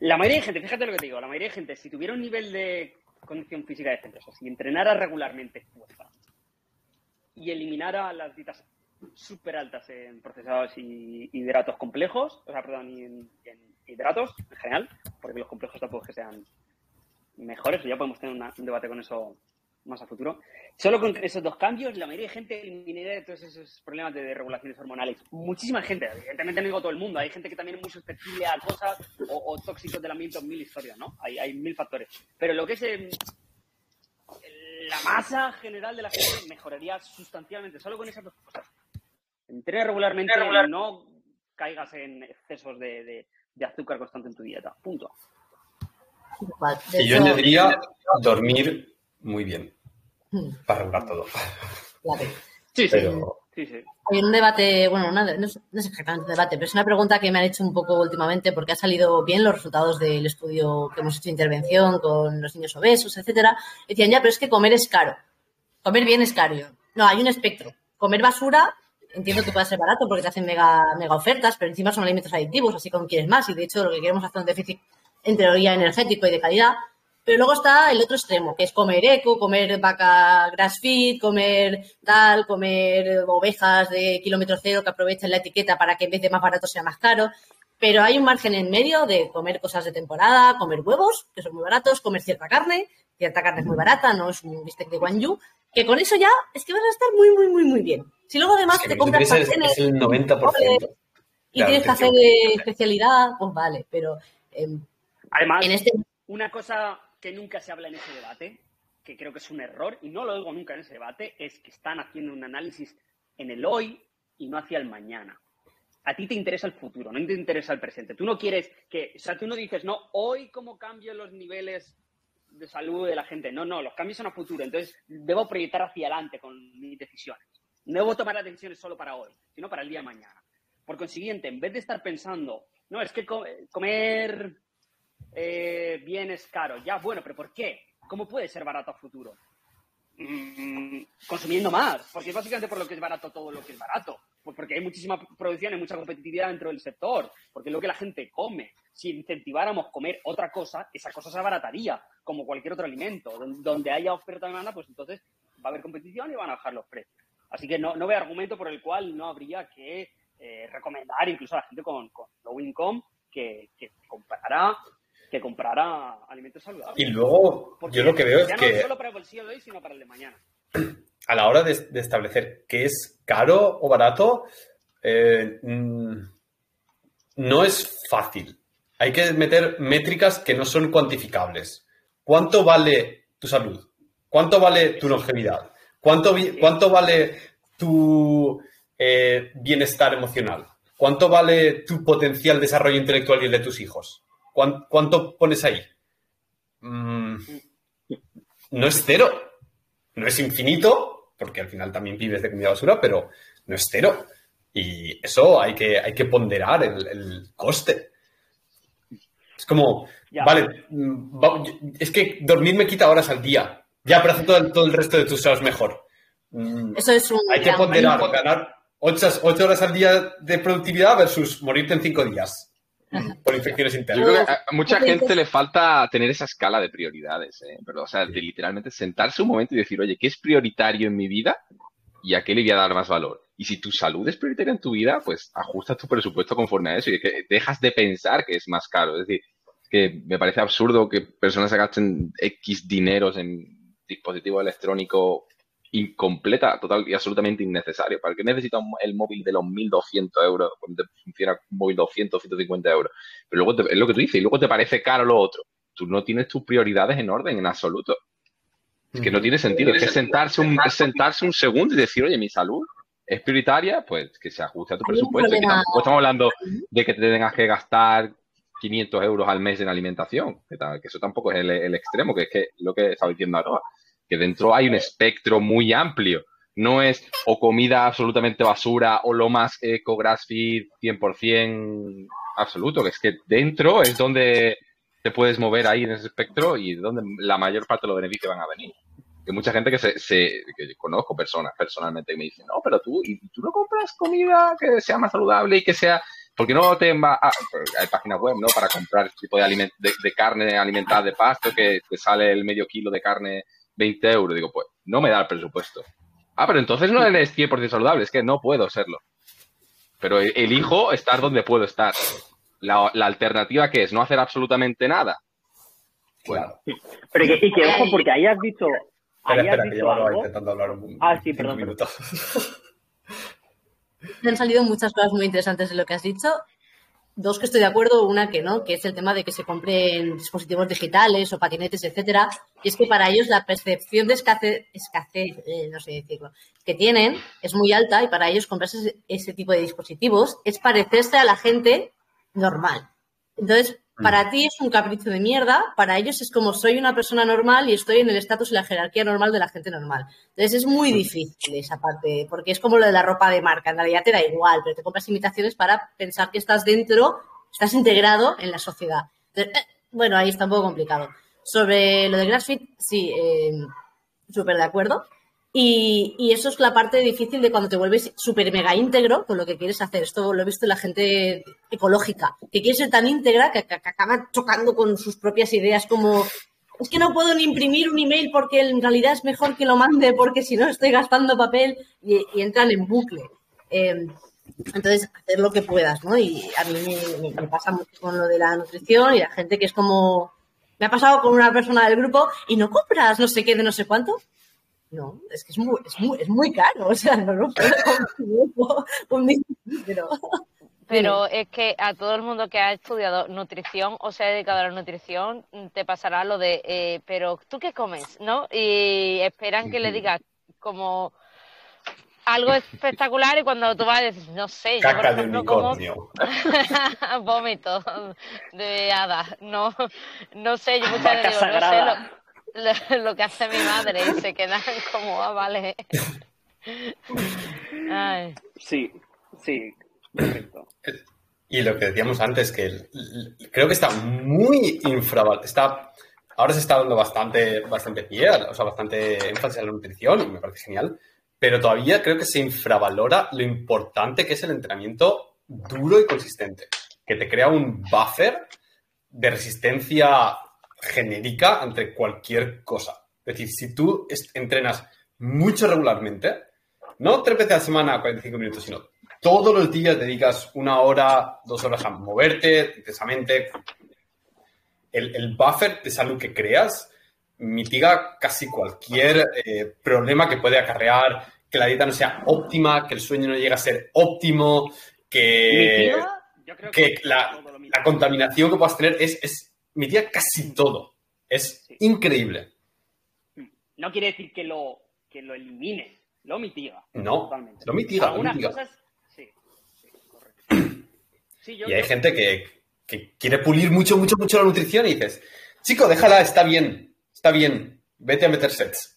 La mayoría de gente, fíjate lo que te digo, la mayoría de gente, si tuviera un nivel de condición física decente, o si entrenara regularmente fuerza y eliminara las dietas súper altas en procesados y hidratos complejos, o sea, perdón, y en, hidratos en general, porque los complejos tampoco es que sean mejores, ya podemos tener un debate con eso más a futuro. Solo con esos dos cambios, la mayoría de gente eliminaría todos esos problemas de regulaciones hormonales. Muchísima gente, evidentemente no digo todo el mundo, hay gente que también es muy susceptible a cosas o, tóxicos del ambiente, mil historias, ¿no? Hay, hay mil factores. Pero lo que es em, la masa general de la gente mejoraría sustancialmente solo con esas dos cosas. Entrena regularmente, no caigas en excesos de, azúcar constante en tu dieta. Punto. Y yo añadiría dormir muy bien para regular todo. Sí, sí. Hay un debate, bueno, no, es, exactamente un debate, pero es una pregunta que me han hecho un poco últimamente porque ha salido bien los resultados del estudio que hemos hecho de intervención con los niños obesos, etcétera. Decían, ya, pero es que comer es caro. Comer bien es caro. No, hay un espectro. Comer basura, entiendo que puede ser barato porque te hacen mega, mega ofertas, pero encima son alimentos adictivos, así como quieres más. Y de hecho, lo que queremos hacer es un déficit en teoría energético y de calidad. Pero luego está el otro extremo, que es comer eco, comer vaca grass feed, comer tal, comer ovejas de kilómetro cero que aprovechen la etiqueta para que en vez de más barato sea más caro. Pero hay un margen en medio de comer cosas de temporada, comer huevos, que son muy baratos, comer cierta carne, cierta carne es muy barata, no es un bistec de guanyu, que con eso ya es que vas a estar muy, muy, muy, muy bien. Si luego además te compras es, es el 90%. Y tienes que hacer de especialidad, pues vale, pero... Em, además, en este... una cosa que nunca se habla en ese debate, que creo que es un error, y no lo digo nunca en ese debate, es que están haciendo un análisis en el hoy y no hacia el mañana. A ti te interesa el futuro, no te interesa el presente. Tú no quieres que, o sea, tú no dices, no, hoy cómo cambio los niveles de salud de la gente. No, no, los cambios son a futuro. Entonces, debo proyectar hacia adelante con mis decisiones. No debo tomar las decisiones solo para hoy, sino para el día de mañana. Por consiguiente, en vez de estar pensando, no, es que comer eh, bien es. Ya, bueno, pero ¿por qué? ¿Cómo puede ser barato a futuro? Mm, consumiendo más, porque es básicamente por lo que es barato todo lo que es barato. Pues porque hay muchísima producción y mucha competitividad dentro del sector, porque es lo que la gente come. Si incentiváramos comer otra cosa, esa cosa se abarataría, como cualquier otro alimento. Donde haya oferta y demanda, pues entonces va a haber competición y van a bajar los precios. Así que no, no veo argumento por el cual no habría que eh, recomendar incluso a la gente con, low income que, que comprara que comprara alimentos saludables. Y luego, yo lo que veo es que. No solo para el bolsillo de hoy, sino para el de mañana. A la hora de, establecer qué es caro o barato, eh, mm, no es fácil. Hay que meter métricas que no son cuantificables. ¿Cuánto vale tu salud? ¿Cuánto vale tu longevidad? ¿Cuánto, cuánto vale tu eh, bienestar emocional? ¿Cuánto vale tu potencial desarrollo intelectual y el de tus hijos? ¿Cuánto, pones ahí? Mm, no es cero. No es infinito, porque al final también vives de comida basura, pero no es cero. Y eso hay que, hay que ponderar el, coste. Es como, vale, mm, es que dormir me quita horas al día. Ya, pero hace todo el, resto de tus horas mejor. Mm, eso es un. Hay que ponderar, ganar 8, horas al día de productividad versus morirte en 5 días por infecciones internas. a mucha gente le falta tener esa escala de prioridades, ¿eh? pero, o sea, de literalmente sentarse un momento y decir, oye, ¿qué es prioritario en mi vida? ¿Y a qué le voy a dar más valor? Y si tu salud es prioritaria en tu vida, pues ajusta tu presupuesto conforme a eso y que dejas de pensar que es más caro. Es decir, que me parece absurdo que personas se gasten X dineros en dispositivo electrónico incompleta, total y absolutamente innecesario. ¿Para qué necesita el móvil de los 1.200 euros cuando funciona un móvil 200, 150 euros? Pero luego es lo que tú dices, y luego te parece caro lo otro. Tú no tienes tus prioridades en orden en absoluto. Es que no tiene sentido. Es que sentarse un, sentarse un segundo y decir, oye, mi salud es prioritaria, pues que se ajuste a tu presupuesto. Que tampoco estamos hablando de que te tengas que gastar 500 euros al mes en alimentación, que, eso tampoco es el, extremo, que es que lo que estaba diciendo ahora que dentro hay un espectro muy amplio. No es o comida absolutamente basura o lo más eco, grass feed, 100% absoluto, que es que dentro es donde te puedes mover ahí en ese espectro y donde la mayor parte de los beneficios van a venir. Hay mucha gente que se, se que conozco personas personalmente que me dicen, no, pero tú, y tú no compras comida que sea más saludable y que sea ¿Por qué no te va a, hay páginas web, ¿no? Para comprar este tipo de, de, carne alimentada de pasto que te sale el medio kilo de carne 20 euros. Digo, pues no me da el presupuesto. Ah, pero entonces no eres 100% saludable, es que no puedo serlo. Pero e-, elijo estar donde puedo estar. La, alternativa que es no hacer absolutamente nada. Bueno. Pero que, y que ojo, porque ahí has dicho. Ahí espera, has dicho algo... intentando hablar un, ah, sí, perdón. Me han salido muchas cosas muy interesantes de lo que has dicho. Dos que estoy de acuerdo, una que no, que es el tema de que se compren dispositivos digitales o patinetes, etcétera. Y es que para ellos la percepción de escasez, escasez eh, no sé decirlo, que tienen es muy alta y para ellos comprarse ese tipo de dispositivos es parecerse a la gente normal. Entonces, para mm. ti es un capricho de mierda, para ellos es como soy una persona normal y estoy en el estatus y la jerarquía normal de la gente normal. Entonces es muy mm. difícil esa parte, porque es como lo de la ropa de marca, en realidad te da igual, pero te compras imitaciones para pensar que estás dentro, estás integrado en la sociedad. Eh, bueno, ahí está un poco complicado. Sobre lo de CrossFit, sí, eh, súper de acuerdo. Y, eso es la parte difícil de cuando te vuelves súper mega íntegro con lo que quieres hacer. Esto lo he visto en la gente ecológica, que quiere ser tan íntegra que, acaba chocando con sus propias ideas como es que no puedo ni imprimir un email porque en realidad es mejor que lo mande porque si no estoy gastando papel y, entran en bucle. Em, entonces, hacer lo que puedas, ¿no? Y a mí me, me, pasa mucho con lo de la nutrición y la gente que es como... Me ha pasado con una persona del grupo y no compras no sé qué de no sé cuánto. No, es que es muy, es muy, es muy caro, o sea, no lo puedo un pero... Pero es que a todo el mundo que ha estudiado nutrición o se ha dedicado a la nutrición, te pasará lo de, eh, pero ¿tú qué comes? ¿No? Y esperan que le digas como algo espectacular y cuando tú vas decir, no sé, yo por ejemplo como vómito de hadas, no, no sé, yo muchas veces digo, no sé, lo, lo, que hace mi madre y se quedan como, ah, vale. Sí, sí, perfecto. Y lo que decíamos antes, que creo que está muy infravalorado. Está, ahora se está dando bastante, bastante pie, o sea, bastante énfasis en la nutrición y me parece genial, pero todavía creo que se infravalora lo importante que es el entrenamiento duro y consistente, que te crea un buffer de resistencia genérica entre cualquier cosa. Es decir, si tú entrenas mucho regularmente, no tres veces a la semana 45 minutos, sino todos los días dedicas una hora, dos horas a moverte intensamente, el, buffer de salud que creas mitiga casi cualquier eh, problema que puede acarrear que la dieta no sea óptima, que el sueño no llegue a ser óptimo, que, que, la, contaminación que puedas tener es tía casi todo. Es increíble. No quiere decir que lo, que lo elimine, lo mitiga. No, totalmente. lo mitiga. Cosas, sí, sí, correcto. y hay gente que, quiere pulir mucho, mucho, mucho la nutrición y dices, chico, déjala, está bien, está bien, vete a meter sets.